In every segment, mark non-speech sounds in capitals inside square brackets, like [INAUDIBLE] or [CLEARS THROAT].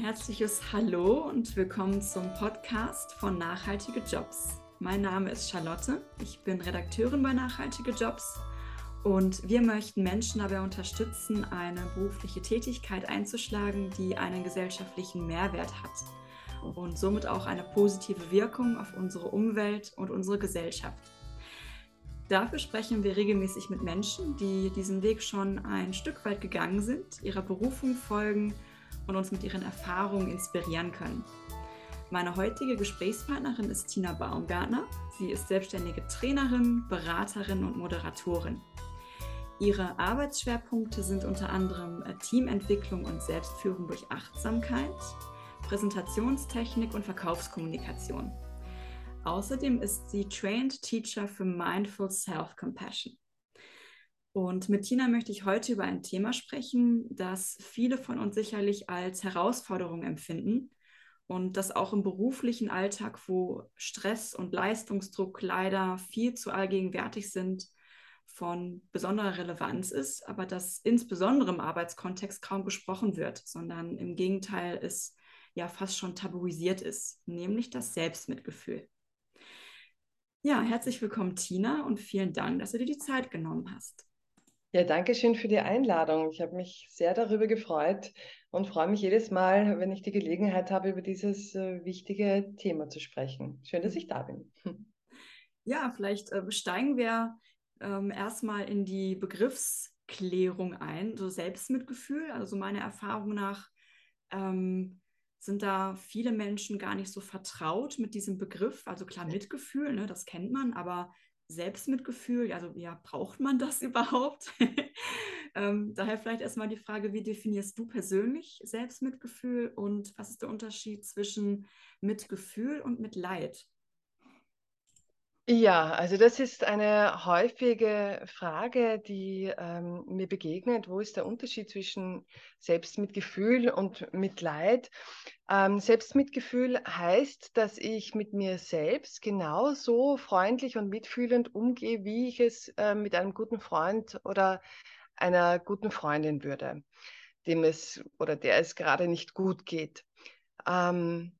herzliches Hallo und willkommen zum Podcast von Nachhaltige Jobs. Mein Name ist Charlotte, ich bin Redakteurin bei Nachhaltige Jobs und wir möchten Menschen dabei unterstützen, eine berufliche Tätigkeit einzuschlagen, die einen gesellschaftlichen Mehrwert hat und somit auch eine positive Wirkung auf unsere Umwelt und unsere Gesellschaft. Dafür sprechen wir regelmäßig mit Menschen, die diesen Weg schon ein Stück weit gegangen sind, ihrer Berufung folgen und uns mit ihren Erfahrungen inspirieren können. Meine heutige Gesprächspartnerin ist Tina Baumgartner. Sie ist selbstständige Trainerin, Beraterin und Moderatorin. Ihre Arbeitsschwerpunkte sind unter anderem äh, Teamentwicklung und Selbstführung durch Achtsamkeit, Präsentationstechnik und Verkaufskommunikation. Außerdem ist sie Trained Teacher für Mindful Self-Compassion. Und mit Tina möchte ich heute über ein Thema sprechen, das viele von uns sicherlich als Herausforderung empfinden und das auch im beruflichen Alltag, wo Stress und Leistungsdruck leider viel zu allgegenwärtig sind, von besonderer Relevanz ist, aber das insbesondere im Arbeitskontext kaum besprochen wird, sondern im Gegenteil es ja fast schon tabuisiert ist, nämlich das Selbstmitgefühl. Ja, herzlich willkommen, Tina, und vielen Dank, dass du dir die Zeit genommen hast. Ja, danke schön für die Einladung. Ich habe mich sehr darüber gefreut und freue mich jedes Mal, wenn ich die Gelegenheit habe, über dieses äh, wichtige Thema zu sprechen. Schön, dass ich da bin. Ja, vielleicht äh, steigen wir ähm, erstmal in die Begriffsklärung ein, so Selbstmitgefühl. Also meiner Erfahrung nach ähm, sind da viele Menschen gar nicht so vertraut mit diesem Begriff. Also klar, Mitgefühl, ne, das kennt man, aber Selbstmitgefühl, also ja, braucht man das [LAUGHS] überhaupt? [LAUGHS] ähm, daher vielleicht erstmal die Frage, wie definierst du persönlich Selbstmitgefühl und was ist der Unterschied zwischen Mitgefühl und Mitleid? Ja, also das ist eine häufige Frage, die ähm, mir begegnet. Wo ist der Unterschied zwischen Selbstmitgefühl und Mitleid? Ähm, Selbstmitgefühl heißt, dass ich mit mir selbst genauso freundlich und mitfühlend umgehe, wie ich es äh, mit einem guten Freund oder einer guten Freundin würde, dem es oder der es gerade nicht gut geht. Ähm,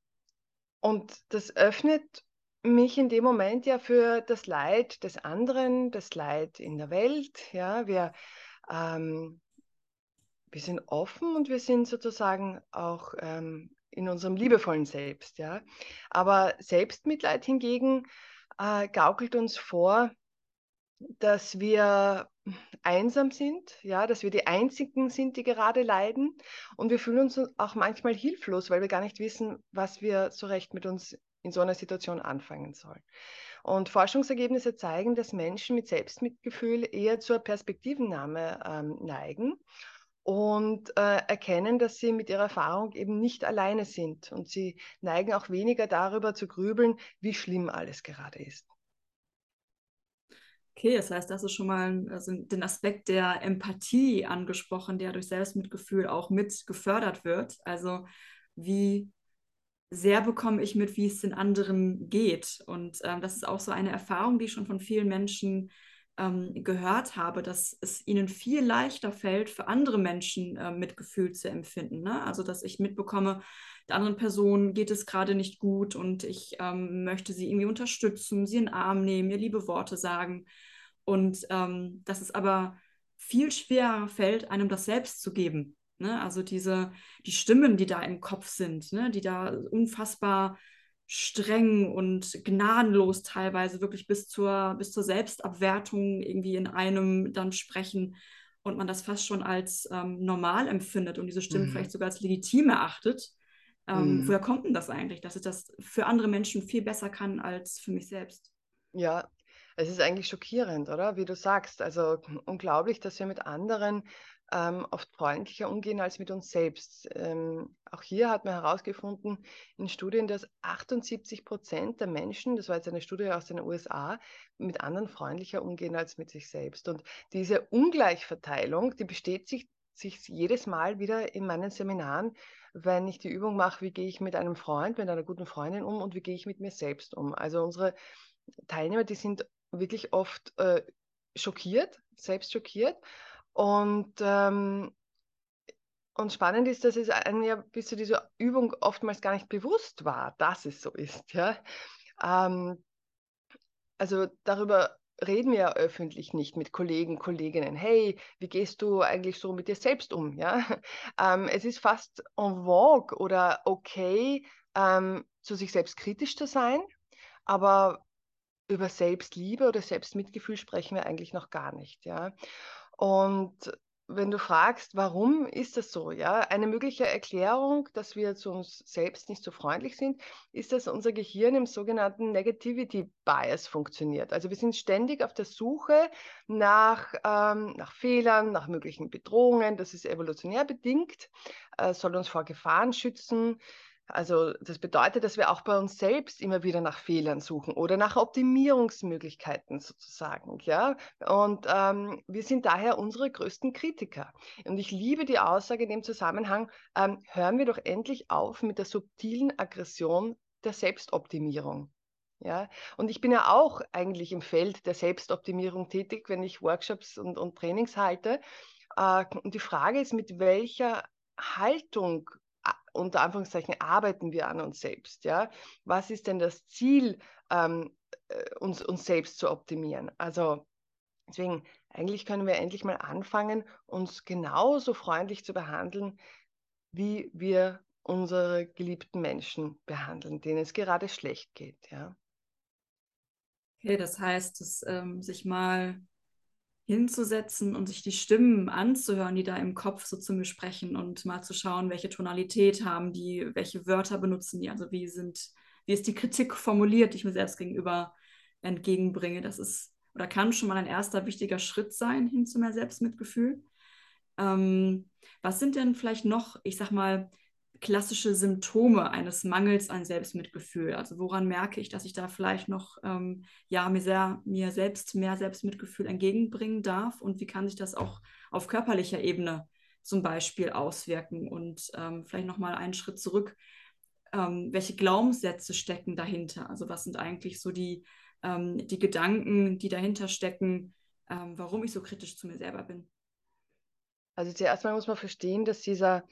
und das öffnet mich in dem Moment ja für das Leid des anderen, das Leid in der Welt. Ja, wir, ähm, wir sind offen und wir sind sozusagen auch ähm, in unserem liebevollen Selbst. Ja, aber Selbstmitleid hingegen äh, gaukelt uns vor, dass wir einsam sind, ja, dass wir die einzigen sind, die gerade leiden und wir fühlen uns auch manchmal hilflos, weil wir gar nicht wissen, was wir so recht mit uns in so einer Situation anfangen sollen. Und Forschungsergebnisse zeigen, dass Menschen mit Selbstmitgefühl eher zur Perspektivennahme ähm, neigen und äh, erkennen, dass sie mit ihrer Erfahrung eben nicht alleine sind. Und sie neigen auch weniger darüber zu grübeln, wie schlimm alles gerade ist. Okay, das heißt, das ist schon mal also den Aspekt der Empathie angesprochen, der durch Selbstmitgefühl auch mit gefördert wird. Also wie sehr bekomme ich mit, wie es den anderen geht. Und ähm, das ist auch so eine Erfahrung, die ich schon von vielen Menschen ähm, gehört habe, dass es ihnen viel leichter fällt, für andere Menschen äh, Mitgefühl zu empfinden. Ne? Also, dass ich mitbekomme, der anderen Person geht es gerade nicht gut und ich ähm, möchte sie irgendwie unterstützen, sie in den Arm nehmen, ihr liebe Worte sagen. Und ähm, dass es aber viel schwerer fällt, einem das selbst zu geben. Ne? Also diese, die Stimmen, die da im Kopf sind, ne? die da unfassbar streng und gnadenlos teilweise wirklich bis zur, bis zur Selbstabwertung irgendwie in einem dann sprechen und man das fast schon als ähm, normal empfindet und diese Stimmen mhm. vielleicht sogar als legitim erachtet. Ähm, mhm. Woher kommt denn das eigentlich, dass ich das für andere Menschen viel besser kann als für mich selbst? Ja, es ist eigentlich schockierend, oder? Wie du sagst, also unglaublich, dass wir mit anderen ähm, oft freundlicher umgehen als mit uns selbst. Ähm, auch hier hat man herausgefunden in Studien, dass 78 Prozent der Menschen, das war jetzt eine Studie aus den USA, mit anderen freundlicher umgehen als mit sich selbst. Und diese Ungleichverteilung, die besteht sich, sich jedes Mal wieder in meinen Seminaren, wenn ich die Übung mache, wie gehe ich mit einem Freund, mit einer guten Freundin um und wie gehe ich mit mir selbst um. Also unsere Teilnehmer, die sind wirklich oft äh, schockiert, selbst schockiert und ähm, und spannend ist, dass es einem ja bis zu dieser Übung oftmals gar nicht bewusst war, dass es so ist. Ja? Ähm, also darüber reden wir ja öffentlich nicht mit Kollegen, Kolleginnen. Hey, wie gehst du eigentlich so mit dir selbst um? Ja? [LAUGHS] Ähm, es ist fast en vogue oder okay, ähm, zu sich selbst kritisch zu sein, aber über Selbstliebe oder Selbstmitgefühl sprechen wir eigentlich noch gar nicht. Ja? Und wenn du fragst, warum ist das so, ja, eine mögliche Erklärung, dass wir zu uns selbst nicht so freundlich sind, ist, dass unser Gehirn im sogenannten Negativity Bias funktioniert. Also wir sind ständig auf der Suche nach, ähm, nach Fehlern, nach möglichen Bedrohungen. Das ist evolutionär bedingt, äh, soll uns vor Gefahren schützen. Also das bedeutet, dass wir auch bei uns selbst immer wieder nach Fehlern suchen oder nach Optimierungsmöglichkeiten sozusagen. Ja? Und ähm, wir sind daher unsere größten Kritiker. Und ich liebe die Aussage in dem Zusammenhang, ähm, hören wir doch endlich auf mit der subtilen Aggression der Selbstoptimierung. Ja, und ich bin ja auch eigentlich im Feld der Selbstoptimierung tätig, wenn ich Workshops und, und Trainings halte. Äh, und die Frage ist, mit welcher Haltung unter Anführungszeichen arbeiten wir an uns selbst. Ja? Was ist denn das Ziel, ähm, äh, uns, uns selbst zu optimieren? Also deswegen, eigentlich können wir endlich mal anfangen, uns genauso freundlich zu behandeln, wie wir unsere geliebten Menschen behandeln, denen es gerade schlecht geht. Ja? Okay, das heißt, dass ähm, sich mal hinzusetzen und sich die Stimmen anzuhören, die da im Kopf so zu mir sprechen und mal zu schauen, welche Tonalität haben die, welche Wörter benutzen die, also wie sind, wie ist die Kritik formuliert, die ich mir selbst gegenüber entgegenbringe. Das ist oder kann schon mal ein erster wichtiger Schritt sein hin zu mehr Selbstmitgefühl. Ähm, was sind denn vielleicht noch, ich sag mal, klassische Symptome eines Mangels an Selbstmitgefühl? Also woran merke ich, dass ich da vielleicht noch ähm, ja, mir, sehr, mir selbst mehr Selbstmitgefühl entgegenbringen darf? Und wie kann sich das auch auf körperlicher Ebene zum Beispiel auswirken? Und ähm, vielleicht nochmal einen Schritt zurück. Ähm, welche Glaubenssätze stecken dahinter? Also was sind eigentlich so die, ähm, die Gedanken, die dahinter stecken, ähm, warum ich so kritisch zu mir selber bin? Also zuerst mal muss man verstehen, dass dieser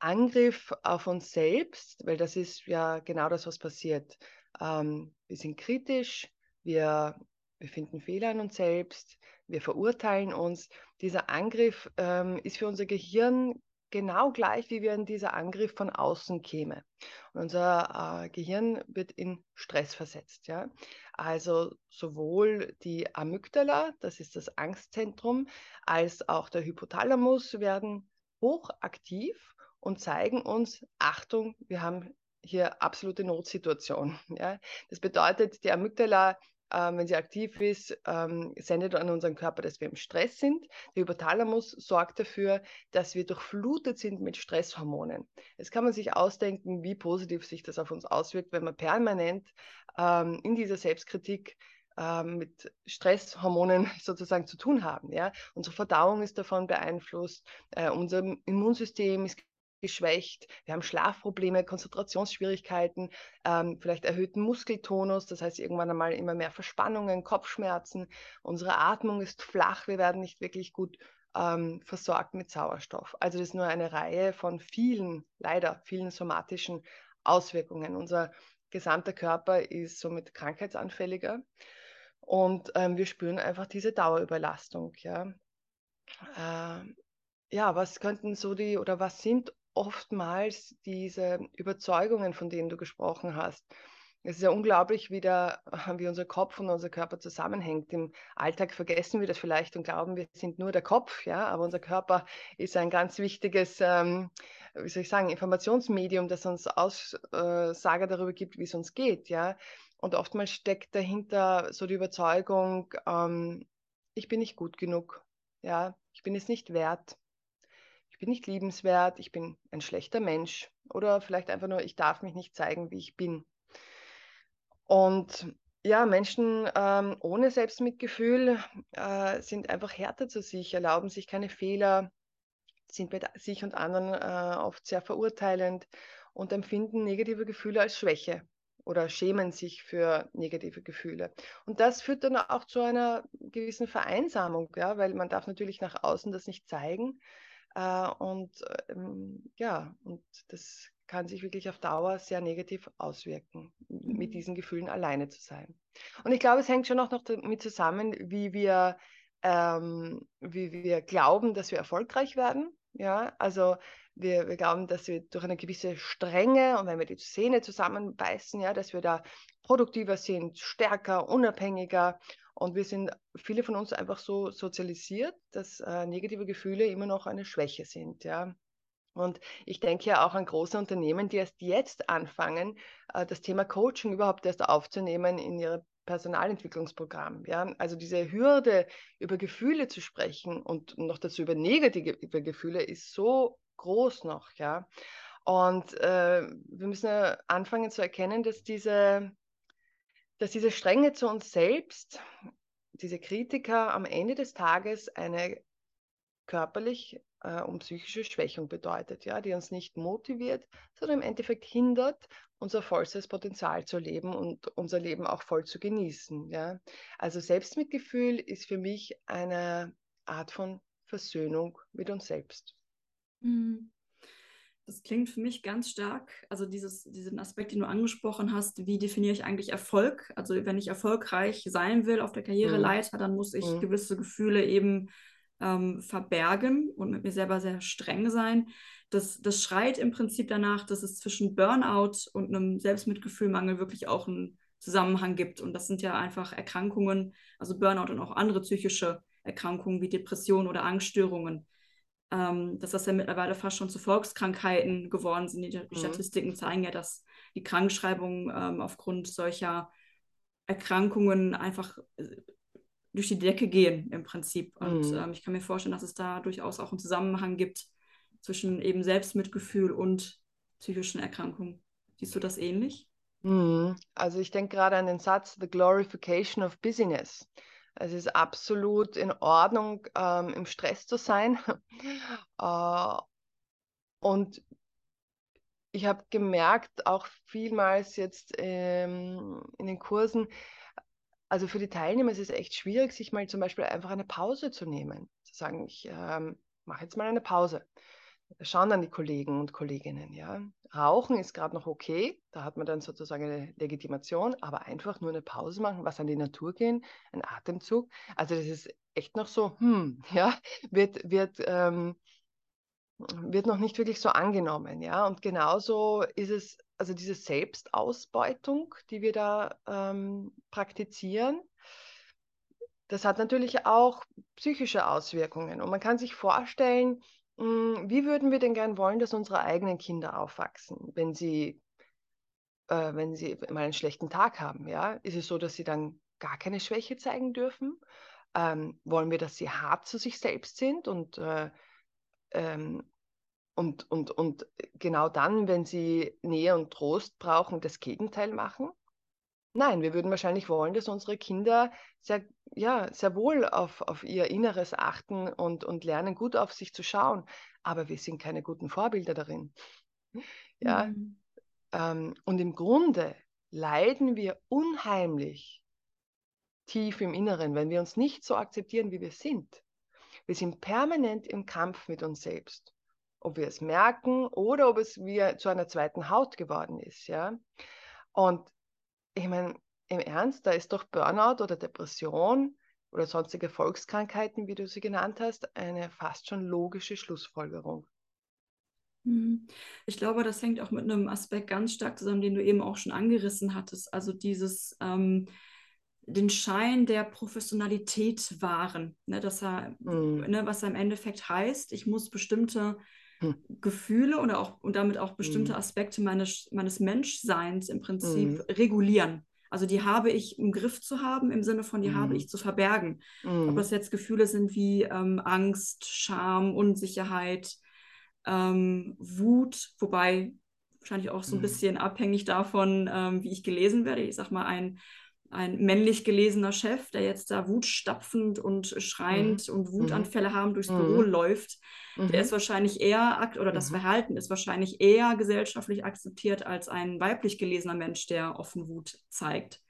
Angriff auf uns selbst, weil das ist ja genau das, was passiert. Ähm, wir sind kritisch, wir, wir finden Fehler an uns selbst, wir verurteilen uns. Dieser Angriff ähm, ist für unser Gehirn genau gleich, wie wenn dieser Angriff von außen käme. Und unser äh, Gehirn wird in Stress versetzt. Ja? Also sowohl die Amygdala, das ist das Angstzentrum, als auch der Hypothalamus werden hochaktiv und zeigen uns, Achtung, wir haben hier absolute Notsituation. Ja? Das bedeutet, die Amygdala, äh, wenn sie aktiv ist, ähm, sendet an unseren Körper, dass wir im Stress sind. Der Hypothalamus sorgt dafür, dass wir durchflutet sind mit Stresshormonen. Jetzt kann man sich ausdenken, wie positiv sich das auf uns auswirkt, wenn man permanent ähm, in dieser Selbstkritik ähm, mit Stresshormonen [LAUGHS] sozusagen zu tun haben. Ja? Unsere Verdauung ist davon beeinflusst, äh, unser Immunsystem ist geschwächt, wir haben Schlafprobleme, Konzentrationsschwierigkeiten, ähm, vielleicht erhöhten Muskeltonus, das heißt irgendwann einmal immer mehr Verspannungen, Kopfschmerzen, unsere Atmung ist flach, wir werden nicht wirklich gut ähm, versorgt mit Sauerstoff. Also das ist nur eine Reihe von vielen, leider vielen somatischen Auswirkungen. Unser gesamter Körper ist somit krankheitsanfälliger und ähm, wir spüren einfach diese Dauerüberlastung. Ja. Äh, ja, was könnten so die oder was sind oftmals diese Überzeugungen, von denen du gesprochen hast. Es ist ja unglaublich, wie, der, [LAUGHS] wie unser Kopf und unser Körper zusammenhängt. Im Alltag vergessen wir das vielleicht und glauben, wir sind nur der Kopf, ja, aber unser Körper ist ein ganz wichtiges, ähm, wie soll ich sagen, Informationsmedium, das uns Aussage darüber gibt, wie es uns geht, ja. Und oftmals steckt dahinter so die Überzeugung, ähm, ich bin nicht gut genug, ja, ich bin es nicht wert, ich bin nicht liebenswert, ich bin ein schlechter Mensch oder vielleicht einfach nur, ich darf mich nicht zeigen, wie ich bin. Und ja, Menschen ähm, ohne Selbstmitgefühl äh, sind einfach härter zu sich, erlauben sich keine Fehler, sind bei sich und anderen äh, oft sehr verurteilend und empfinden negative Gefühle als Schwäche oder schämen sich für negative Gefühle. Und das führt dann auch zu einer gewissen Vereinsamung, ja, weil man darf natürlich nach außen das nicht zeigen Äh, und ähm, ja, und das kann sich wirklich auf Dauer sehr negativ auswirken, mhm. mit diesen Gefühlen alleine zu sein. Und ich glaube, es hängt schon auch noch damit zusammen, wie wir, ähm, wie wir glauben, dass wir erfolgreich werden. Ja, also wir, wir glauben, dass wir durch eine gewisse Strenge und wenn wir die Zähne zusammenbeißen, ja, dass wir da produktiver sind, stärker, unabhängiger. Und wir sind, viele von uns einfach so sozialisiert, dass äh, negative Gefühle immer noch eine Schwäche sind. Ja. Und ich denke ja auch an große Unternehmen, die erst jetzt anfangen, äh, das Thema Coaching überhaupt erst aufzunehmen in ihre Personalentwicklungsprogramm. Ja? Also diese Hürde, über Gefühle zu sprechen und noch dazu über negative Gefühle, ist so groß noch. Ja? Und äh, wir müssen anfangen zu erkennen, dass diese, dass diese Strenge zu uns selbst, diese Kritiker am Ende des Tages eine körperlich äh, und psychische Schwächung bedeutet, ja, die uns nicht motiviert, sondern im Endeffekt hindert, unser vollstes Potenzial zu leben und unser Leben auch voll zu genießen. Ja. Also Selbstmitgefühl ist für mich eine Art von Versöhnung mit uns selbst. Mhm. Das klingt für mich ganz stark, also dieses, diesen Aspekt, den du angesprochen hast, wie definiere ich eigentlich Erfolg? Also wenn ich erfolgreich sein will auf der Karriereleiter, dann muss ich mhm. gewisse Gefühle eben ähm, verbergen und mit mir selber sehr streng sein. Das, das schreit im Prinzip danach, dass es zwischen Burnout und einem Selbstmitgefühlmangel wirklich auch einen Zusammenhang gibt. Und das sind ja einfach Erkrankungen, also Burnout und auch andere psychische Erkrankungen wie Depressionen oder Angststörungen. Ähm, dass das ja mittlerweile fast schon zu Volkskrankheiten geworden sind. Die, mhm. Statistiken zeigen ja, dass die Krankschreibungen ähm, aufgrund solcher Erkrankungen einfach äh, durch die Decke gehen im Prinzip. Und mhm. ähm, ich kann mir vorstellen, dass es da durchaus auch einen Zusammenhang gibt zwischen eben Selbstmitgefühl und psychischen Erkrankungen. Siehst du das ähnlich? Mhm. Also ich denke gerade an den Satz, The Glorification of Busyness. Es ist absolut in Ordnung, ähm, im Stress zu sein. [LAUGHS] äh, und ich habe gemerkt, auch vielmals jetzt ähm, in den Kursen, also für die Teilnehmer ist es echt schwierig, sich mal zum Beispiel einfach eine Pause zu nehmen. Zu sagen, ich ähm, mache jetzt mal eine Pause. Schauen dann die Kollegen und Kolleginnen, ja. Rauchen ist gerade noch okay, da hat man dann sozusagen eine Legitimation, aber einfach nur eine Pause machen, was an die Natur gehen, ein Atemzug. Also das ist echt noch so, hm, [LAUGHS] ja, wird, wird, ähm, wird noch nicht wirklich so angenommen, ja. Und genauso ist es also diese Selbstausbeutung, die wir da ähm, praktizieren, das hat natürlich auch psychische Auswirkungen. Und man kann sich vorstellen, hm, wie würden wir denn gern wollen, dass unsere eigenen Kinder aufwachsen, wenn sie, äh, wenn sie mal einen schlechten Tag haben? Ja? Ist es so, dass sie dann gar keine Schwäche zeigen dürfen? Ähm, wollen wir, dass sie hart zu sich selbst sind und äh, ähm, und, und, und genau dann, wenn sie Nähe und Trost brauchen, das Gegenteil machen? Nein, wir würden wahrscheinlich wollen, dass unsere Kinder sehr, ja, sehr wohl auf, auf ihr Inneres achten und, und lernen, gut auf sich zu schauen. Aber wir sind keine guten Vorbilder darin. Ja? Mhm. Ähm, und im Grunde leiden wir unheimlich tief im Inneren, wenn wir uns nicht so akzeptieren, wie wir sind. Wir sind permanent im Kampf mit uns selbst ob wir es merken oder ob es wie zu einer zweiten Haut geworden ist. Ja? Und ich meine, im Ernst, da ist doch Burnout oder Depression oder sonstige Volkskrankheiten, wie du sie genannt hast, eine fast schon logische Schlussfolgerung. Mhm. Ich glaube, das hängt auch mit einem Aspekt ganz stark zusammen, den du eben auch schon angerissen hattest. Also dieses ähm, den Schein der Professionalität wahren, ne, dass er, mhm. ne, was er im Endeffekt heißt, ich muss bestimmte hm. Gefühle oder auch und damit auch bestimmte hm. Aspekte meines, meines Menschseins im Prinzip hm. regulieren. Also die habe ich im Griff zu haben, im Sinne von, die habe ich zu verbergen. Ob das jetzt Gefühle sind wie ähm, Angst, Scham, Unsicherheit, ähm, Wut, wobei wahrscheinlich auch so ein bisschen abhängig davon, ähm, wie ich gelesen werde. Ich sag mal, ein ein männlich gelesener Chef, der jetzt da wutstapfend und schreiend mhm. und Wutanfälle haben durchs mhm. Büro läuft, mhm. der ist wahrscheinlich eher, oder das mhm. Verhalten ist wahrscheinlich eher gesellschaftlich akzeptiert als ein weiblich gelesener Mensch, der offen Wut zeigt.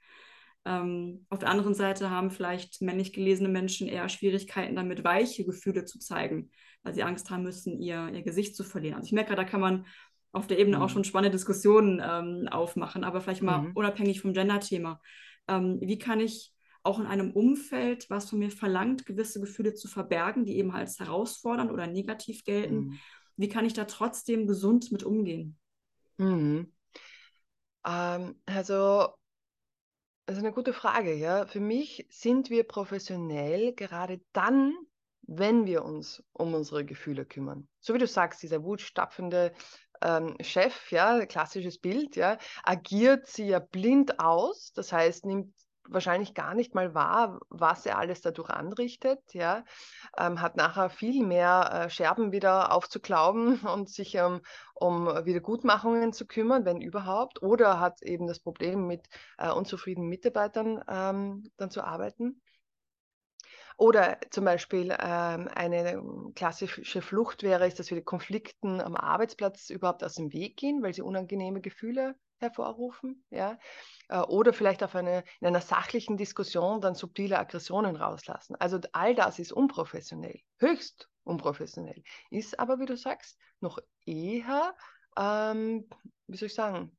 Ähm, auf der anderen Seite haben vielleicht männlich gelesene Menschen eher Schwierigkeiten damit, weiche Gefühle zu zeigen, weil sie Angst haben müssen, ihr, ihr Gesicht zu verlieren. Also ich merke, da kann man auf der Ebene mhm. auch schon spannende Diskussionen ähm, aufmachen, aber vielleicht mal mhm. unabhängig vom Gender-Thema. Ähm, wie kann ich auch in einem Umfeld, was von mir verlangt, gewisse Gefühle zu verbergen, die eben als herausfordernd oder negativ gelten, mhm. wie kann ich da trotzdem gesund mit umgehen? Mhm. Ähm, also, das ist eine gute Frage, ja. Für mich sind wir professionell gerade dann, wenn wir uns um unsere Gefühle kümmern. So wie du sagst, dieser wutstapfende ähm, Chef, ja, klassisches Bild, ja, agiert sie ja blind aus, das heißt, nimmt wahrscheinlich gar nicht mal wahr, was er alles dadurch anrichtet, ja, ähm, hat nachher viel mehr äh, Scherben wieder aufzuklauben [LAUGHS] und sich ähm, um Wiedergutmachungen zu kümmern, wenn überhaupt, oder hat eben das Problem mit äh, unzufriedenen Mitarbeitern ähm, dann zu arbeiten. Oder zum Beispiel ähm, eine klassische Flucht wäre es, dass wir Konflikten am Arbeitsplatz überhaupt aus dem Weg gehen, weil sie unangenehme Gefühle hervorrufen. Ja? Äh, oder vielleicht auf eine, in einer sachlichen Diskussion dann subtile Aggressionen rauslassen. Also all das ist unprofessionell, höchst unprofessionell. Ist aber, wie du sagst, noch eher, ähm, wie soll ich sagen,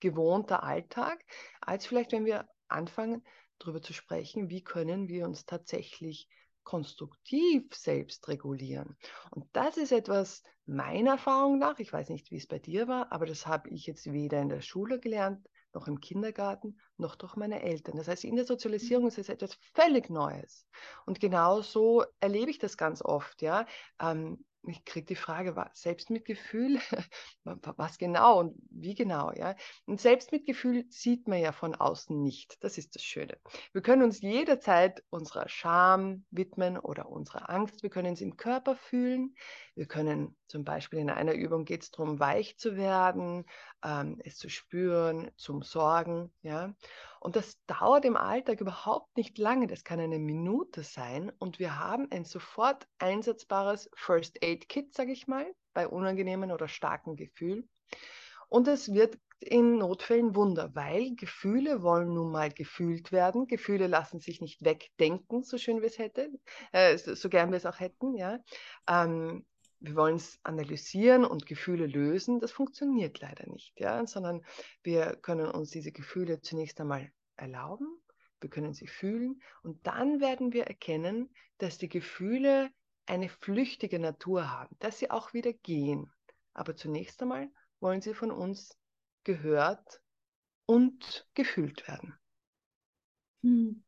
gewohnter Alltag, als vielleicht, wenn wir anfangen, darüber zu sprechen, wie können wir uns tatsächlich konstruktiv selbst regulieren. Und das ist etwas meiner Erfahrung nach, ich weiß nicht, wie es bei dir war, aber das habe ich jetzt weder in der Schule gelernt, noch im Kindergarten, noch durch meine Eltern. Das heißt, in der Sozialisierung ist es etwas völlig Neues. Und genau so erlebe ich das ganz oft. Ja? Ähm, ich kriege die Frage, Selbstmitgefühl, [LAUGHS] was genau und wie genau, ja. Und Selbstmitgefühl sieht man ja von außen nicht. Das ist das Schöne. Wir können uns jederzeit unserer Scham widmen oder unserer Angst. Wir können es im Körper fühlen. Wir können zum Beispiel in einer Übung geht es darum, weich zu werden, ähm, es zu spüren, zum Sorgen, ja. Und das dauert im Alltag überhaupt nicht lange. Das kann eine Minute sein und wir haben ein sofort einsetzbares First Aid Kit, sage ich mal, bei unangenehmen oder starken Gefühlen. Und es wird in Notfällen Wunder, weil Gefühle wollen nun mal gefühlt werden. Gefühle lassen sich nicht wegdenken, so schön wir es hätten, äh, so gern wir es auch hätten. Ja. Ähm, wir wollen es analysieren und Gefühle lösen, das funktioniert leider nicht, ja, sondern wir können uns diese Gefühle zunächst einmal erlauben, wir können sie fühlen und dann werden wir erkennen, dass die Gefühle eine flüchtige Natur haben, dass sie auch wieder gehen. Aber zunächst einmal wollen sie von uns gehört und gefühlt werden. Hm.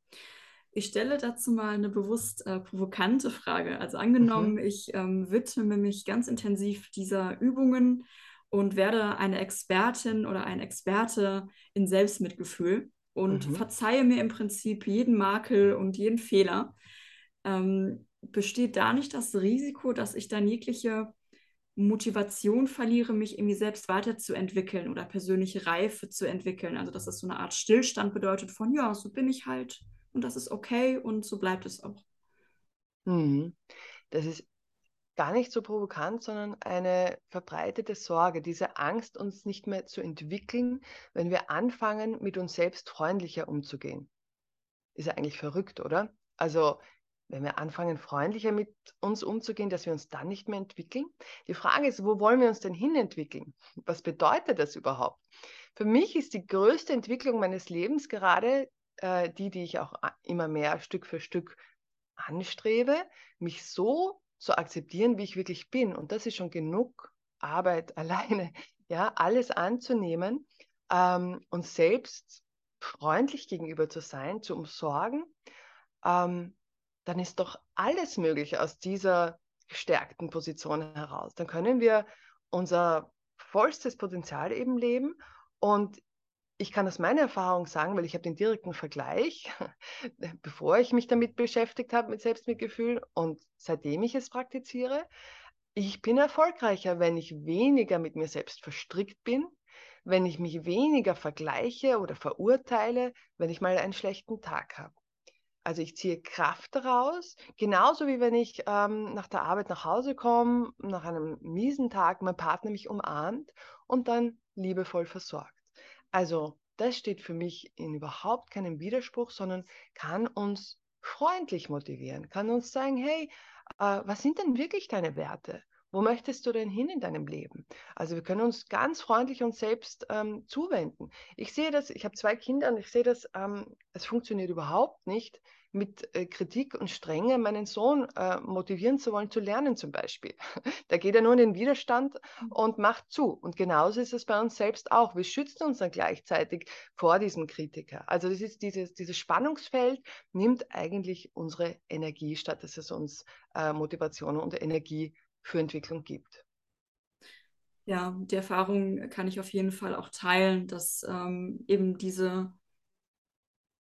Ich stelle dazu mal eine bewusst äh, provokante Frage. Also angenommen, mhm. ich ähm, widme mich ganz intensiv dieser Übungen und werde eine Expertin oder ein Experte in Selbstmitgefühl und mhm. verzeihe mir im Prinzip jeden Makel und jeden Fehler. Ähm, besteht da nicht das Risiko, dass ich dann jegliche Motivation verliere, mich irgendwie selbst weiterzuentwickeln oder persönliche Reife zu entwickeln? Also, dass das so eine Art Stillstand bedeutet von, ja, so bin ich halt und das ist okay und so bleibt es auch. Mhm. Das ist gar nicht so provokant, sondern eine verbreitete Sorge, diese Angst, uns nicht mehr zu entwickeln, wenn wir anfangen, mit uns selbst freundlicher umzugehen. Ist ja eigentlich verrückt, oder? Also, wenn wir anfangen, freundlicher mit uns umzugehen, dass wir uns dann nicht mehr entwickeln. Die Frage ist, wo wollen wir uns denn hin entwickeln? Was bedeutet das überhaupt? Für mich ist die größte Entwicklung meines Lebens gerade äh, die, die ich auch immer mehr Stück für Stück anstrebe, mich so zu akzeptieren, wie ich wirklich bin. Und das ist schon genug Arbeit [LAUGHS] alleine, ja, alles anzunehmen ähm, und selbst freundlich gegenüber zu sein, zu umsorgen, ähm, dann ist doch alles möglich aus dieser gestärkten Position heraus. Dann können wir unser vollstes Potenzial eben leben und ich kann aus meiner Erfahrung sagen, weil ich habe den direkten Vergleich, [LAUGHS] bevor ich mich damit beschäftigt habe, mit Selbstmitgefühl und seitdem ich es praktiziere, ich bin erfolgreicher, wenn ich weniger mit mir selbst verstrickt bin, wenn ich mich weniger vergleiche oder verurteile, wenn ich mal einen schlechten Tag habe. Also ich ziehe Kraft daraus, genauso wie wenn ich ähm, nach der Arbeit nach Hause komme, nach einem miesen Tag, mein Partner mich umarmt und dann liebevoll versorgt. Also das steht für mich in überhaupt keinem Widerspruch, sondern kann uns freundlich motivieren, kann uns sagen, hey, äh, was sind denn wirklich deine Werte? Wo möchtest du denn hin in deinem Leben? Also wir können uns ganz freundlich uns selbst ähm, zuwenden. Ich sehe das, ich habe zwei Kinder und ich sehe das, ähm, es funktioniert überhaupt nicht, mit äh, Kritik und Strenge meinen Sohn äh, motivieren zu wollen, zu lernen zum Beispiel. [LAUGHS] Da geht er nur in den Widerstand mhm. und macht zu. Und genauso ist es bei uns selbst auch. Wir schützen uns dann gleichzeitig vor diesem Kritiker. Also das ist dieses, dieses Spannungsfeld nimmt eigentlich unsere Energie, statt dass es uns äh, Motivation und Energie für Entwicklung gibt. Ja, die Erfahrung kann ich auf jeden Fall auch teilen, dass ähm, eben diese,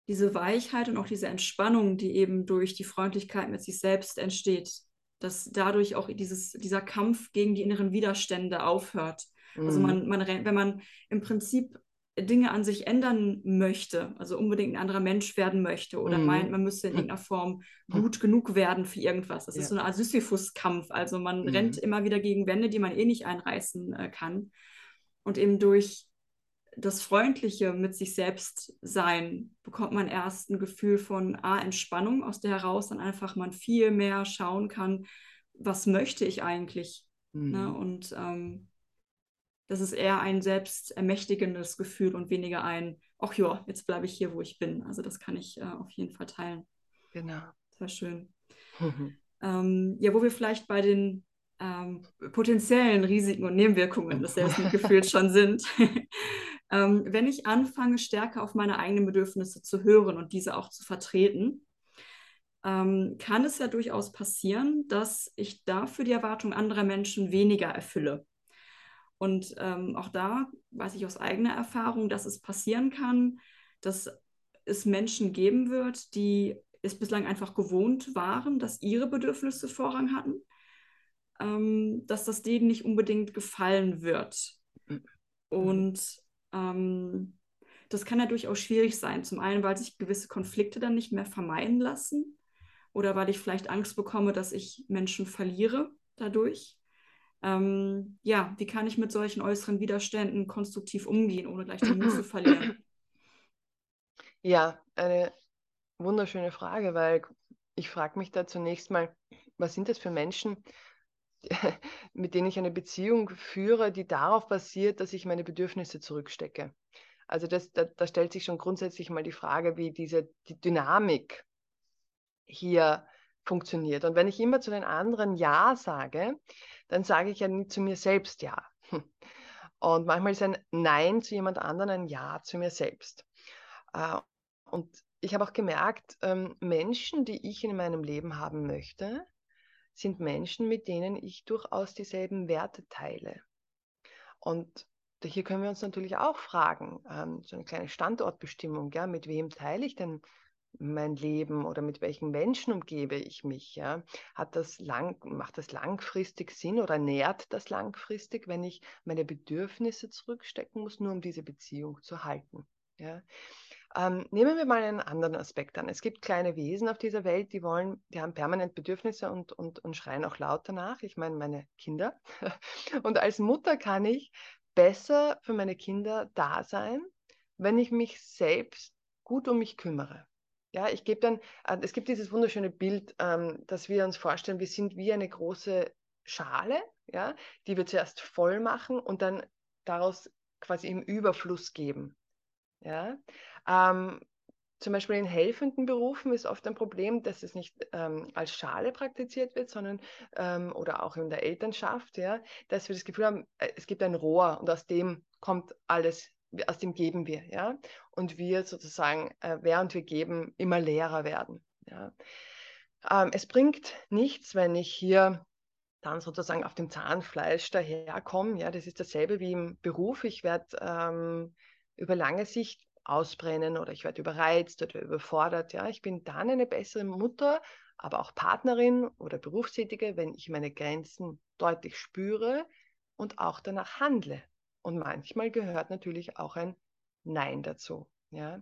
diese Weichheit und auch diese Entspannung, die eben durch die Freundlichkeit mit sich selbst entsteht, dass dadurch auch dieses, dieser Kampf gegen die inneren widerstände aufhört. Also mhm. Also man, man, wenn man im Prinzip Dinge an sich ändern möchte, also unbedingt ein anderer Mensch werden möchte oder mhm. meint, man müsste in irgendeiner Form gut genug werden für irgendwas. Das ja. ist so eine Art Sisyphus-Kampf. Also man mhm. rennt immer wieder gegen Wände, die man eh nicht einreißen äh, kann. Und eben durch das Freundliche mit sich selbst sein bekommt man erst ein Gefühl von A, Entspannung, aus der heraus dann einfach man viel mehr schauen kann, was möchte ich eigentlich. Ne? Mhm. Ne? Und ähm, das ist eher ein selbstermächtigendes Gefühl und weniger ein, ach ja, jetzt bleibe ich hier, wo ich bin. Also das kann ich äh, auf jeden Fall teilen. Genau. Sehr schön. Ähm, ja, wo wir vielleicht bei den ähm, potenziellen Risiken und Nebenwirkungen des Selbstmitgefühls schon sind. [LAUGHS] ähm, wenn ich anfange, stärker auf meine eigenen Bedürfnisse zu hören und diese auch zu vertreten, ähm, kann es ja durchaus passieren, dass ich dafür die Erwartungen anderer Menschen weniger erfülle. Und ähm, auch da weiß ich aus eigener Erfahrung, dass es passieren kann, dass es Menschen geben wird, die es bislang einfach gewohnt waren, dass ihre Bedürfnisse Vorrang hatten, ähm, dass das denen nicht unbedingt gefallen wird. Mhm. Und ähm, das kann ja durchaus schwierig sein. Zum einen, weil sich gewisse Konflikte dann nicht mehr vermeiden lassen oder weil ich vielleicht Angst bekomme, dass ich Menschen verliere dadurch ähm, ja, wie kann ich mit solchen äußeren Widerständen konstruktiv umgehen, ohne gleich den Mut zu verlieren? [CLEARS THROAT] Ja, eine wunderschöne Frage, weil ich frage mich da zunächst mal, was sind das für Menschen, [LAUGHS] mit denen ich eine Beziehung führe, die darauf basiert, dass ich meine Bedürfnisse zurückstecke. Also das, da, da stellt sich schon grundsätzlich mal die Frage, wie diese die Dynamik hier funktioniert. Und wenn ich immer zu den anderen Ja sage, dann sage ich ja nicht zu mir selbst Ja. [LAUGHS] Und manchmal ist ein Nein zu jemand anderem ein Ja zu mir selbst. Äh, und ich habe auch gemerkt, ähm, Menschen, die ich in meinem Leben haben möchte, sind Menschen, mit denen ich durchaus dieselben Werte teile. Und hier können wir uns natürlich auch fragen, ähm, so eine kleine Standortbestimmung, ja, mit wem teile ich denn mein Leben oder mit welchen Menschen umgebe ich mich? Ja? Hat das lang, macht das langfristig Sinn oder nährt das langfristig, wenn ich meine Bedürfnisse zurückstecken muss, nur um diese Beziehung zu halten? Ja? Ähm, nehmen wir mal einen anderen Aspekt an. Es gibt kleine Wesen auf dieser Welt, die wollen, die haben permanent Bedürfnisse und, und, und schreien auch laut danach. Ich meine, meine Kinder. [LAUGHS] Und als Mutter kann ich besser für meine Kinder da sein, wenn ich mich selbst gut um mich kümmere. Ja, ich gebe dann, äh, es gibt dieses wunderschöne Bild, ähm, dass wir uns vorstellen, wir sind wie eine große Schale, ja, die wir zuerst voll machen und dann daraus quasi im Überfluss geben. Ja? Ähm, zum Beispiel in helfenden Berufen ist oft ein Problem, dass es nicht ähm, als Schale praktiziert wird, sondern ähm, oder auch in der Elternschaft, ja, dass wir das Gefühl haben, äh, es gibt ein Rohr und aus dem kommt alles aus dem geben wir, ja. Und wir sozusagen, äh, während wir geben, immer leerer werden. Ja. Ähm, es bringt nichts, wenn ich hier dann sozusagen auf dem Zahnfleisch daherkomme. Ja, das ist dasselbe wie im Beruf. Ich werde ähm, über lange Sicht ausbrennen oder ich werde überreizt oder überfordert. Ja, ich bin dann eine bessere Mutter, aber auch Partnerin oder Berufstätige, wenn ich meine Grenzen deutlich spüre und auch danach handle. Und manchmal gehört natürlich auch ein Nein dazu. Ja?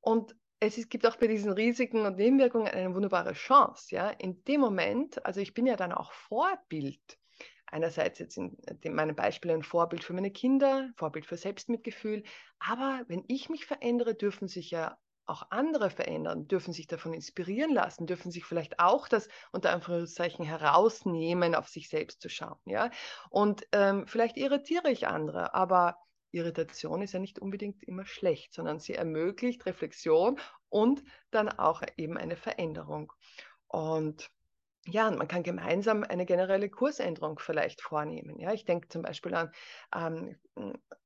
Und es ist, gibt auch bei diesen Risiken und Nebenwirkungen eine wunderbare Chance. Ja? In dem Moment, also ich bin ja dann auch Vorbild, einerseits jetzt in, in meinem Beispiel ein Vorbild für meine Kinder, Vorbild für Selbstmitgefühl, aber wenn ich mich verändere, dürfen sich ja auch andere verändern, dürfen sich davon inspirieren lassen, dürfen sich vielleicht auch das unter Anführungszeichen herausnehmen, auf sich selbst zu schauen. Ja? Und ähm, vielleicht irritiere ich andere, aber Irritation ist ja nicht unbedingt immer schlecht, sondern sie ermöglicht Reflexion und dann auch eben eine Veränderung. Und ja, und man kann gemeinsam eine generelle Kursänderung vielleicht vornehmen. Ja, ich denke zum Beispiel an, ähm,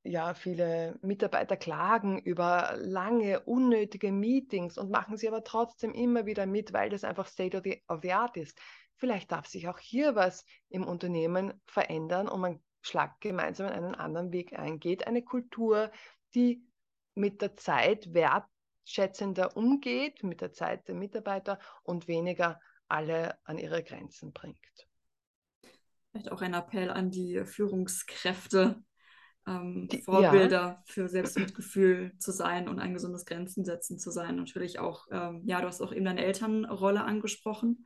ja, viele Mitarbeiter klagen über lange, unnötige Meetings und machen sie aber trotzdem immer wieder mit, weil das einfach State of the, of the Art ist. Vielleicht darf sich auch hier was im Unternehmen verändern und man schlagt gemeinsam einen anderen Weg ein. Geht eine Kultur, die mit der Zeit wertschätzender umgeht, mit der Zeit der Mitarbeiter und weniger alle an ihre Grenzen bringt. Vielleicht auch ein Appell an die Führungskräfte, ähm, die, Vorbilder ja. für Selbstmitgefühl zu sein und ein gesundes Grenzen setzen zu sein. Natürlich auch, ähm, ja, du hast auch eben deine Elternrolle angesprochen.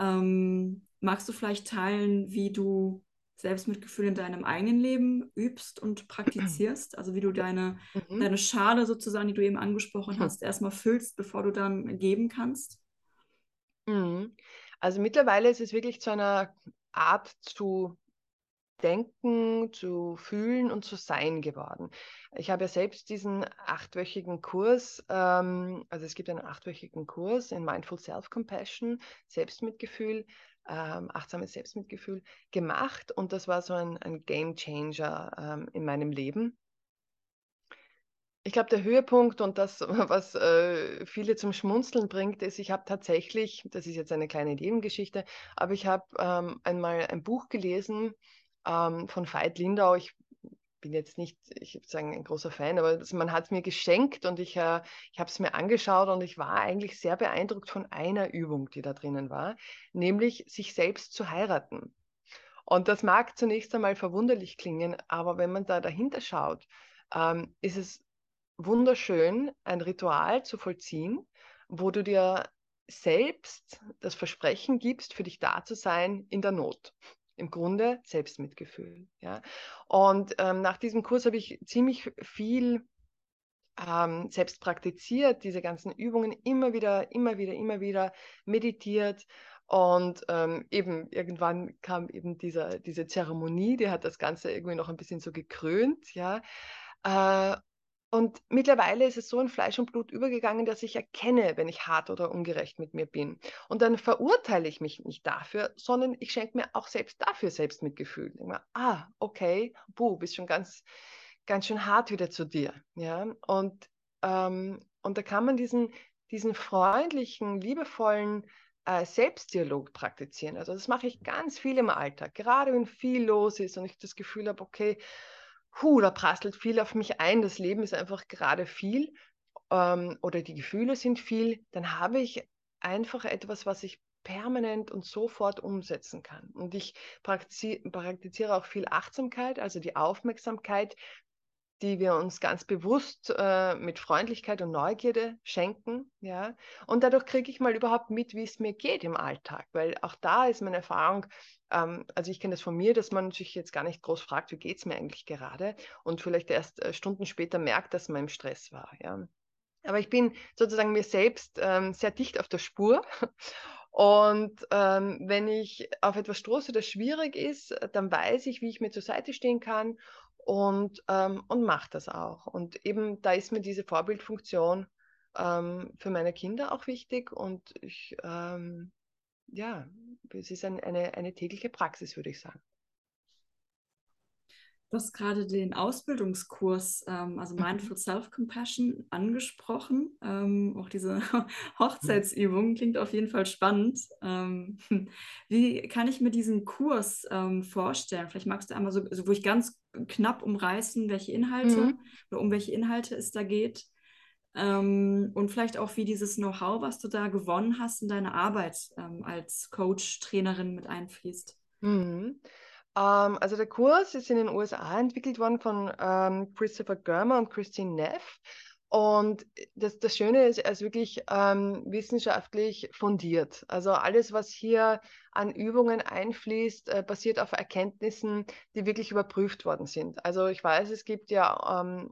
Ähm, magst du vielleicht teilen, wie du Selbstmitgefühl in deinem eigenen Leben übst und praktizierst? Also wie du deine, mhm. deine Schale sozusagen, die du eben angesprochen hast, erstmal füllst, bevor du dann geben kannst? Mhm. Also mittlerweile ist es wirklich zu einer Art zu denken, zu fühlen und zu sein geworden. Ich habe ja selbst diesen achtwöchigen Kurs, ähm, also es gibt einen achtwöchigen Kurs in Mindful Self-Compassion, Selbstmitgefühl, ähm, achtsames Selbstmitgefühl gemacht und das war so ein, ein Game Changer ähm, in meinem Leben. Ich glaube, der Höhepunkt und das, [LAUGHS] was äh, viele zum Schmunzeln bringt, ist, ich habe tatsächlich, das ist jetzt eine kleine Nebengeschichte, aber ich habe ähm, einmal ein Buch gelesen ähm, von Veit Lindau. Ich bin jetzt nicht, ich würde sagen, ein großer Fan, aber das, man hat es mir geschenkt und ich, äh, ich habe es mir angeschaut und ich war eigentlich sehr beeindruckt von einer Übung, die da drinnen war, nämlich sich selbst zu heiraten. Und das mag zunächst einmal verwunderlich klingen, aber wenn man da dahinter schaut, ähm, ist es wunderschön, ein Ritual zu vollziehen, wo du dir selbst das Versprechen gibst, für dich da zu sein in der Not. Im Grunde Selbstmitgefühl. Ja? Und ähm, nach diesem Kurs habe ich ziemlich viel ähm, selbst praktiziert, diese ganzen Übungen immer wieder, immer wieder, immer wieder meditiert. Und ähm, eben irgendwann kam eben dieser, diese Zeremonie, die hat das Ganze irgendwie noch ein bisschen so gekrönt, ja. Äh, und mittlerweile ist es so in Fleisch und Blut übergegangen, dass ich erkenne, wenn ich hart oder ungerecht mit mir bin. Und dann verurteile ich mich nicht dafür, sondern ich schenke mir auch selbst dafür Selbstmitgefühl. Ich denke ah, okay, buh, bist schon ganz, ganz schön hart wieder zu dir. Ja? Und, ähm, und da kann man diesen, diesen freundlichen, liebevollen äh, Selbstdialog praktizieren. Also das mache ich ganz viel im Alltag, gerade wenn viel los ist und ich das Gefühl habe, okay, puh, da prasselt viel auf mich ein, das Leben ist einfach gerade viel ähm, oder die Gefühle sind viel, dann habe ich einfach etwas, was ich permanent und sofort umsetzen kann. Und ich praktiziere auch viel Achtsamkeit, also die Aufmerksamkeit, die wir uns ganz bewusst äh, mit Freundlichkeit und Neugierde schenken. Ja? Und dadurch kriege ich mal überhaupt mit, wie es mir geht im Alltag, weil auch da ist meine Erfahrung, ähm, also ich kenne das von mir, dass man sich jetzt gar nicht groß fragt, wie geht es mir eigentlich gerade und vielleicht erst äh, Stunden später merkt, dass man im Stress war. Ja. Aber ich bin sozusagen mir selbst ähm, sehr dicht auf der Spur. [LAUGHS] Und ähm, wenn ich auf etwas stoße, das schwierig ist, dann weiß ich, wie ich mir zur Seite stehen kann und, ähm, und mache das auch. Und eben da ist mir diese Vorbildfunktion ähm, für meine Kinder auch wichtig und ich ähm, ja, es ist ein, eine, eine tägliche Praxis, würde ich sagen. Du hast gerade den Ausbildungskurs, ähm, also mhm. Mindful Self-Compassion, angesprochen. Ähm, auch diese [LAUGHS] Hochzeitsübung klingt auf jeden Fall spannend. Ähm, [LAUGHS] wie kann ich mir diesen Kurs vorstellen? Vielleicht magst du einmal so, so, wo ich ganz knapp umreißen, welche Inhalte mhm. oder um welche Inhalte es da geht. Ähm, und vielleicht auch, wie dieses Know-how, was du da gewonnen hast, in deine Arbeit ähm, als Coach, Trainerin mit einfließt. Mhm. Ähm, also der Kurs ist in den USA entwickelt worden von ähm, Christopher Germer und Christine Neff. Und das, das Schöne ist, er ist wirklich ähm, wissenschaftlich fundiert. Also alles, was hier an Übungen einfließt, äh, basiert auf Erkenntnissen, die wirklich überprüft worden sind. Also ich weiß, es gibt ja, ähm,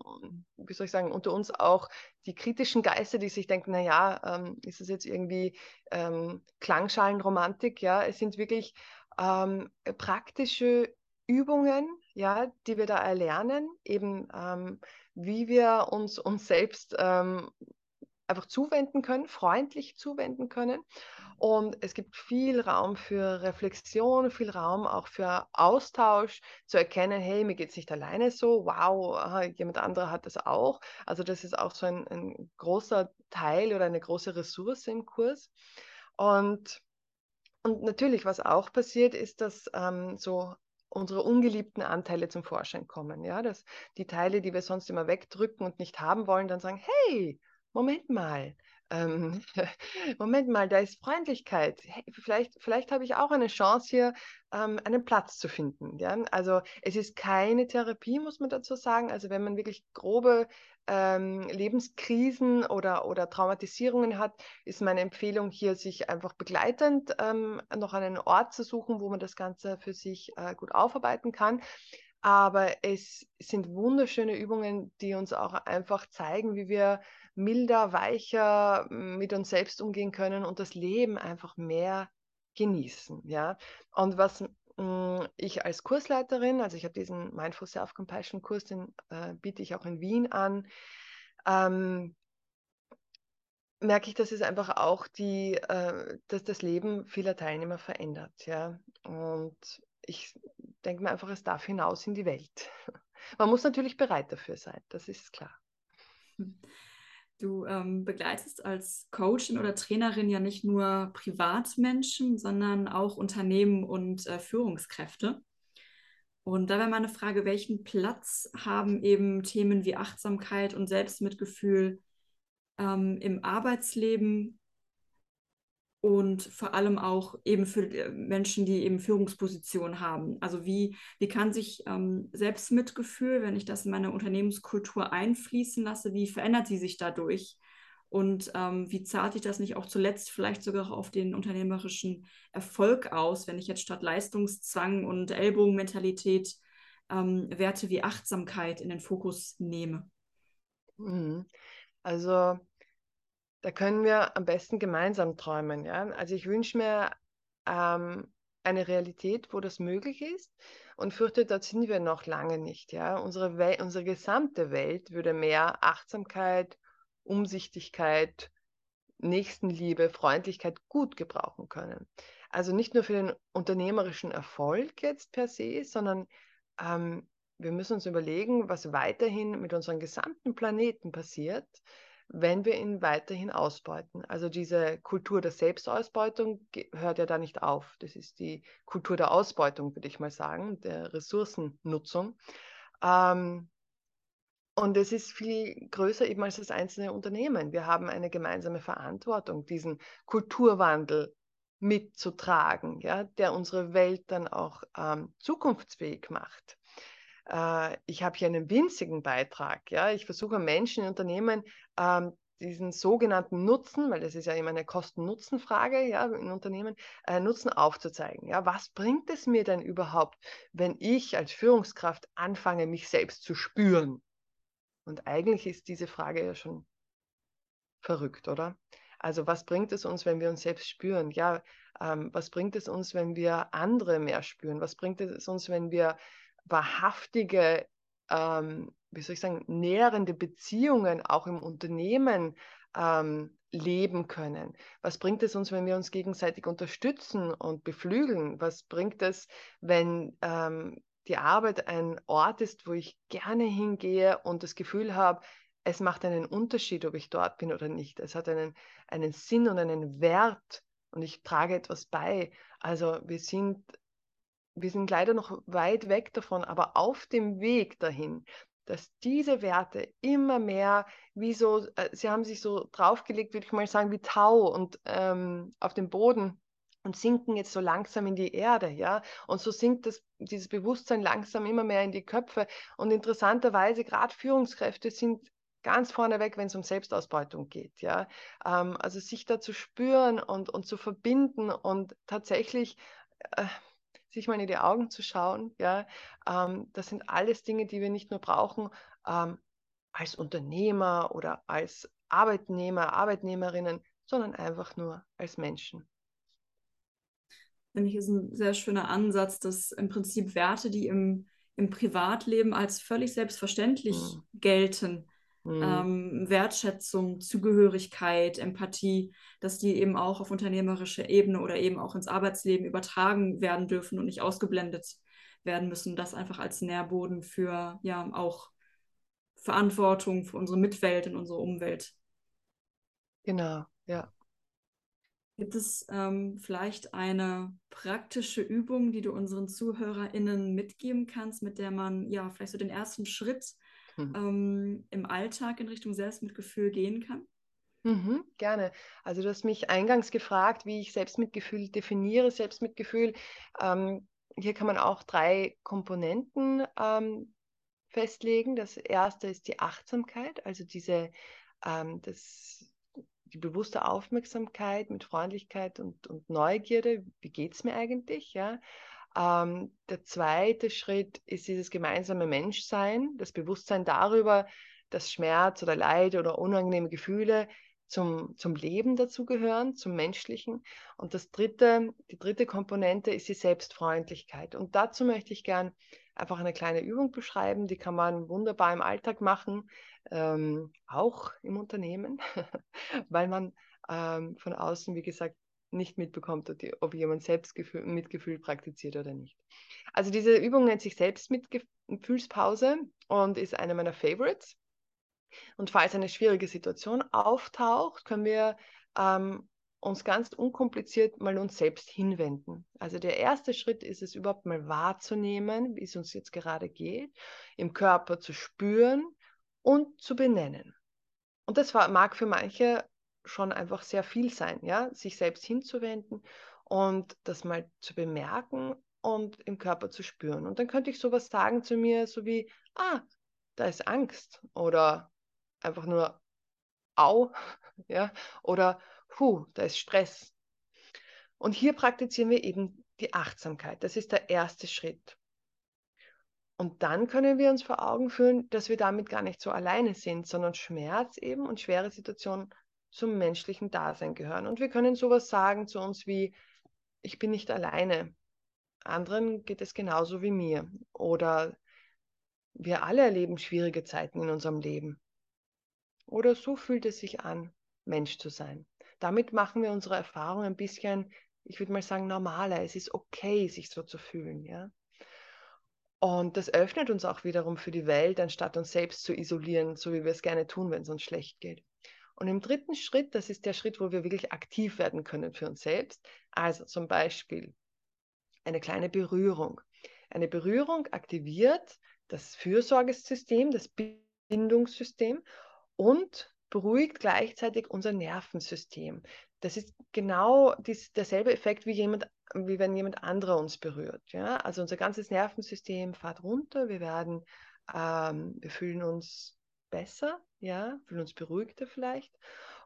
wie soll ich sagen, unter uns auch die kritischen Geister, die sich denken, naja, ähm, ist das jetzt irgendwie ähm, Klangschalenromantik? Ja, es sind wirklich ähm, praktische Übungen, ja, die wir da erlernen, eben ähm, wie wir uns uns selbst ähm, einfach zuwenden können, freundlich zuwenden können. Und es gibt viel Raum für Reflexion, viel Raum auch für Austausch, zu erkennen, hey, mir geht es nicht alleine so, wow, jemand anderer hat das auch. Also das ist auch so ein, ein großer Teil oder eine große Ressource im Kurs. Und, und natürlich, was auch passiert, ist, dass ähm, so unsere ungeliebten Anteile zum Vorschein kommen. Ja, dass die Teile, die wir sonst immer wegdrücken und nicht haben wollen, dann sagen, hey, Moment mal, ähm, [LAUGHS] Moment mal, da ist Freundlichkeit. Hey, vielleicht, vielleicht habe ich auch eine Chance hier, ähm, einen Platz zu finden. Ja? Also es ist keine Therapie, muss man dazu sagen. Also wenn man wirklich grobe ähm, Lebenskrisen oder, oder Traumatisierungen hat, ist meine Empfehlung hier, sich einfach begleitend ähm, noch einen Ort zu suchen, wo man das Ganze für sich äh, gut aufarbeiten kann. Aber es sind wunderschöne Übungen, die uns auch einfach zeigen, wie wir milder, weicher mit uns selbst umgehen können und das Leben einfach mehr genießen. Ja? Und was hm, ich als Kursleiterin, also ich habe diesen Mindful Self-Compassion Kurs, den äh, biete ich auch in Wien an, ähm, merke ich, dass es einfach auch die, äh, dass das Leben vieler Teilnehmer verändert. Ja? Und ich denke mir einfach, es darf hinaus in die Welt. Man muss natürlich bereit dafür sein, das ist klar. Du ähm, begleitest als Coachin oder Trainerin ja nicht nur Privatmenschen, sondern auch Unternehmen und äh, Führungskräfte. Und da wäre meine Frage, welchen Platz haben eben Themen wie Achtsamkeit und Selbstmitgefühl ähm, im Arbeitsleben und vor allem auch eben für äh, Menschen, die eben Führungspositionen haben. Also wie, wie kann sich ähm, Selbstmitgefühl, wenn ich das in meine Unternehmenskultur einfließen lasse, wie verändert sie sich dadurch? Und ähm, wie zahlt sich das nicht auch zuletzt vielleicht sogar auf den unternehmerischen Erfolg aus, wenn ich jetzt statt Leistungszwang und Ellbogenmentalität ähm, Werte wie Achtsamkeit in den Fokus nehme? Mhm. Also da können wir am besten gemeinsam träumen. Ja? Also ich wünsche mir ähm, eine Realität, wo das möglich ist und fürchte, dort sind wir noch lange nicht. Ja? Unsere, Wel unsere gesamte Welt würde mehr Achtsamkeit, Umsichtigkeit, Nächstenliebe, Freundlichkeit gut gebrauchen können. Also nicht nur für den unternehmerischen Erfolg jetzt per se, sondern ähm, wir müssen uns überlegen, was weiterhin mit unserem gesamten Planeten passiert, wenn wir ihn weiterhin ausbeuten. Also diese Kultur der Selbstausbeutung hört ja da nicht auf. Das ist die Kultur der Ausbeutung, würde ich mal sagen, der Ressourcennutzung. Ähm, und es ist viel größer eben als das einzelne Unternehmen. Wir haben eine gemeinsame Verantwortung, diesen Kulturwandel mitzutragen, ja, der unsere Welt dann auch ähm, zukunftsfähig macht. Äh, ich habe hier einen winzigen Beitrag. Ja? Ich versuche Menschen in Unternehmen ähm, diesen sogenannten Nutzen, weil das ist ja immer eine Kosten-Nutzen-Frage ja, in Unternehmen, äh, Nutzen aufzuzeigen. Ja, was bringt es mir denn überhaupt, wenn ich als Führungskraft anfange, mich selbst zu spüren? Und eigentlich ist diese Frage ja schon verrückt, oder? Also was bringt es uns, wenn wir uns selbst spüren? Ja, ähm, was bringt es uns, wenn wir andere mehr spüren? Was bringt es uns, wenn wir wahrhaftige, ähm, wie soll ich sagen, nährende Beziehungen auch im Unternehmen ähm, leben können? Was bringt es uns, wenn wir uns gegenseitig unterstützen und beflügeln? Was bringt es, wenn ähm, die Arbeit ein Ort ist, wo ich gerne hingehe und das Gefühl habe, es macht einen Unterschied, ob ich dort bin oder nicht. Es hat einen, einen Sinn und einen Wert und ich trage etwas bei. Also wir sind wir sind leider noch weit weg davon, aber auf dem Weg dahin, dass diese Werte immer mehr wie so, äh, sie haben sich so draufgelegt, würde ich mal sagen, wie Tau und ähm, auf dem Boden und sinken jetzt so langsam in die Erde, ja. Und so sinkt das, dieses Bewusstsein langsam immer mehr in die Köpfe. Und interessanterweise, gerade Führungskräfte sind ganz vorneweg, wenn es um Selbstausbeutung geht. Ja? Ähm, also sich da zu spüren und, und zu verbinden und tatsächlich äh, sich mal in die Augen zu schauen. Ja? Ähm, das sind alles Dinge, die wir nicht nur brauchen ähm, als Unternehmer oder als Arbeitnehmer, Arbeitnehmerinnen, sondern einfach nur als Menschen. Finde ich, ist ein sehr schöner Ansatz, dass im Prinzip Werte, die im, im Privatleben als völlig selbstverständlich mhm. gelten, mhm. Ähm, Wertschätzung, Zugehörigkeit, Empathie, dass die eben auch auf unternehmerische Ebene oder eben auch ins Arbeitsleben übertragen werden dürfen und nicht ausgeblendet werden müssen. Das einfach als Nährboden für ja auch Verantwortung für unsere Mitwelt und unsere Umwelt. Genau, ja. Gibt es ähm, vielleicht eine praktische Übung, die du unseren ZuhörerInnen mitgeben kannst, mit der man ja vielleicht so den ersten Schritt mhm. ähm, im Alltag in Richtung Selbstmitgefühl gehen kann? Mhm, gerne. Also du hast mich eingangs gefragt, wie ich Selbstmitgefühl definiere. Selbstmitgefühl, ähm, hier kann man auch drei Komponenten ähm, festlegen. Das erste ist die Achtsamkeit, also diese, ähm, das, die bewusste Aufmerksamkeit mit Freundlichkeit und, und Neugierde. Wie geht es mir eigentlich? Ja? Ähm, der zweite Schritt ist dieses gemeinsame Menschsein, das Bewusstsein darüber, dass Schmerz oder Leid oder unangenehme Gefühle zum, zum Leben dazugehören, zum Menschlichen. Und das dritte, die dritte Komponente ist die Selbstfreundlichkeit. Und dazu möchte ich gern einfach eine kleine Übung beschreiben, die kann man wunderbar im Alltag machen, ähm, auch im Unternehmen, [LAUGHS] weil man ähm, von außen, wie gesagt, nicht mitbekommt, ob jemand Selbstgefühl, Mitgefühl praktiziert oder nicht. Also diese Übung nennt sich Selbstmitgefühlspause und ist eine meiner Favorites. Und falls eine schwierige Situation auftaucht, können wir ähm, uns ganz unkompliziert mal uns selbst hinwenden. Also der erste Schritt ist es überhaupt mal wahrzunehmen, wie es uns jetzt gerade geht, im Körper zu spüren und zu benennen. Und das mag für manche schon einfach sehr viel sein, ja, sich selbst hinzuwenden und das mal zu bemerken und im Körper zu spüren. Und dann könnte ich sowas sagen zu mir, so wie, ah, da ist Angst oder einfach nur au, [LAUGHS] ja, oder hu, da ist Stress. Und hier praktizieren wir eben die Achtsamkeit. Das ist der erste Schritt. Und dann können wir uns vor Augen führen, dass wir damit gar nicht so alleine sind, sondern Schmerz eben und schwere Situationen zum menschlichen Dasein gehören. Und wir können sowas sagen zu uns wie, ich bin nicht alleine. Anderen geht es genauso wie mir. Oder wir alle erleben schwierige Zeiten in unserem Leben. Oder so fühlt es sich an, Mensch zu sein. Damit machen wir unsere Erfahrung ein bisschen, ich würde mal sagen, normaler. Es ist okay, sich so zu fühlen. Ja? Und das öffnet uns auch wiederum für die Welt, anstatt uns selbst zu isolieren, so wie wir es gerne tun, wenn es uns schlecht geht. Und im dritten Schritt, das ist der Schritt, wo wir wirklich aktiv werden können für uns selbst. Also zum Beispiel eine kleine Berührung. Eine Berührung aktiviert das Fürsorgesystem, das Bindungssystem und beruhigt gleichzeitig unser Nervensystem. Das ist genau dies, derselbe Effekt wie, jemand, wie wenn jemand anderer uns berührt. Ja? Also unser ganzes Nervensystem fährt runter, wir werden, ähm, wir fühlen uns besser, ja, fühlen uns beruhigter vielleicht.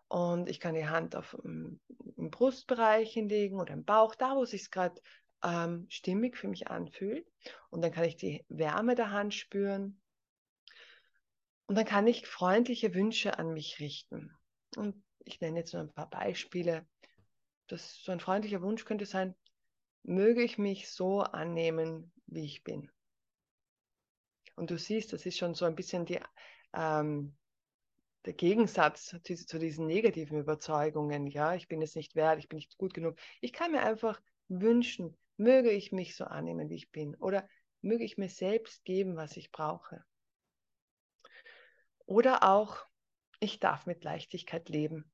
Und ich kann die Hand auf im Brustbereich hinlegen oder im Bauch, da wo es sich gerade ähm, stimmig für mich anfühlt. Und dann kann ich die Wärme der Hand spüren. Und dann kann ich freundliche Wünsche an mich richten. Und ich nenne jetzt nur ein paar Beispiele. Das, so ein freundlicher Wunsch könnte sein, möge ich mich so annehmen, wie ich bin. Und du siehst, das ist schon so ein bisschen die, ähm, der Gegensatz zu, zu, diesen negativen Überzeugungen. Ja, ich bin es nicht wert, ich bin nicht gut genug. Ich kann mir einfach wünschen, möge ich mich so annehmen, wie ich bin. Oder möge ich mir selbst geben, was ich brauche. Oder auch, ich darf mit Leichtigkeit leben.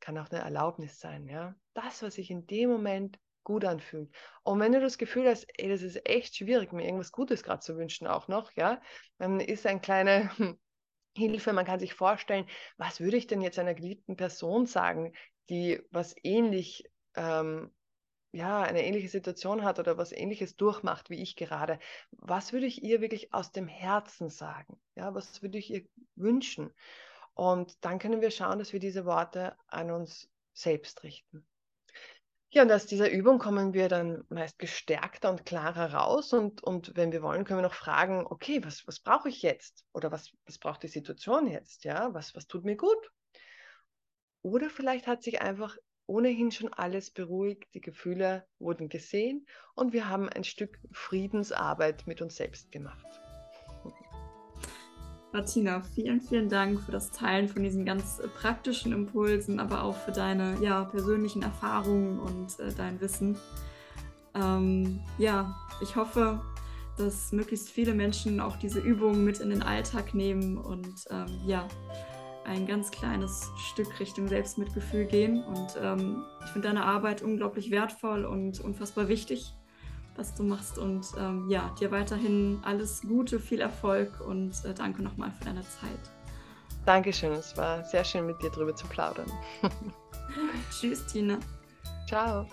Kann auch eine Erlaubnis sein, ja. Das, was sich in dem Moment gut anfühlt. Und wenn du das Gefühl hast, ey, das ist echt schwierig, mir irgendwas Gutes gerade zu wünschen auch noch, ja, dann ist ein kleiner [LAUGHS] Hilfe. Man kann sich vorstellen, was würde ich denn jetzt einer geliebten Person sagen, die was ähnlich ähm, ja, eine ähnliche Situation hat oder was ähnliches durchmacht wie ich gerade, was würde ich ihr wirklich aus dem Herzen sagen? Ja, was würde ich ihr wünschen? Und dann können wir schauen, dass wir diese Worte an uns selbst richten. Ja, und aus dieser Übung kommen wir dann meist gestärkter und klarer raus. Und, und wenn wir wollen, können wir noch fragen, okay, was, was brauche ich jetzt? Oder was, was braucht die Situation jetzt? Ja, was, was tut mir gut? Oder vielleicht hat sich einfach ohnehin schon alles beruhigt, die Gefühle wurden gesehen und wir haben ein Stück Friedensarbeit mit uns selbst gemacht. Martina, vielen, vielen Dank für das Teilen von diesen ganz praktischen Impulsen, aber auch für deine ja, persönlichen Erfahrungen und äh, dein Wissen. Ähm, ja, ich hoffe, dass möglichst viele Menschen auch diese Übungen mit in den Alltag nehmen und ähm, ja, ein ganz kleines Stück Richtung Selbstmitgefühl gehen. Und ähm, ich finde deine Arbeit unglaublich wertvoll und unfassbar wichtig, was du machst. Und ähm, ja, dir weiterhin alles Gute, viel Erfolg und äh, danke nochmal für deine Zeit. Dankeschön, es war sehr schön mit dir drüber zu plaudern. [LAUGHS] Tschüss, Tina. Ciao.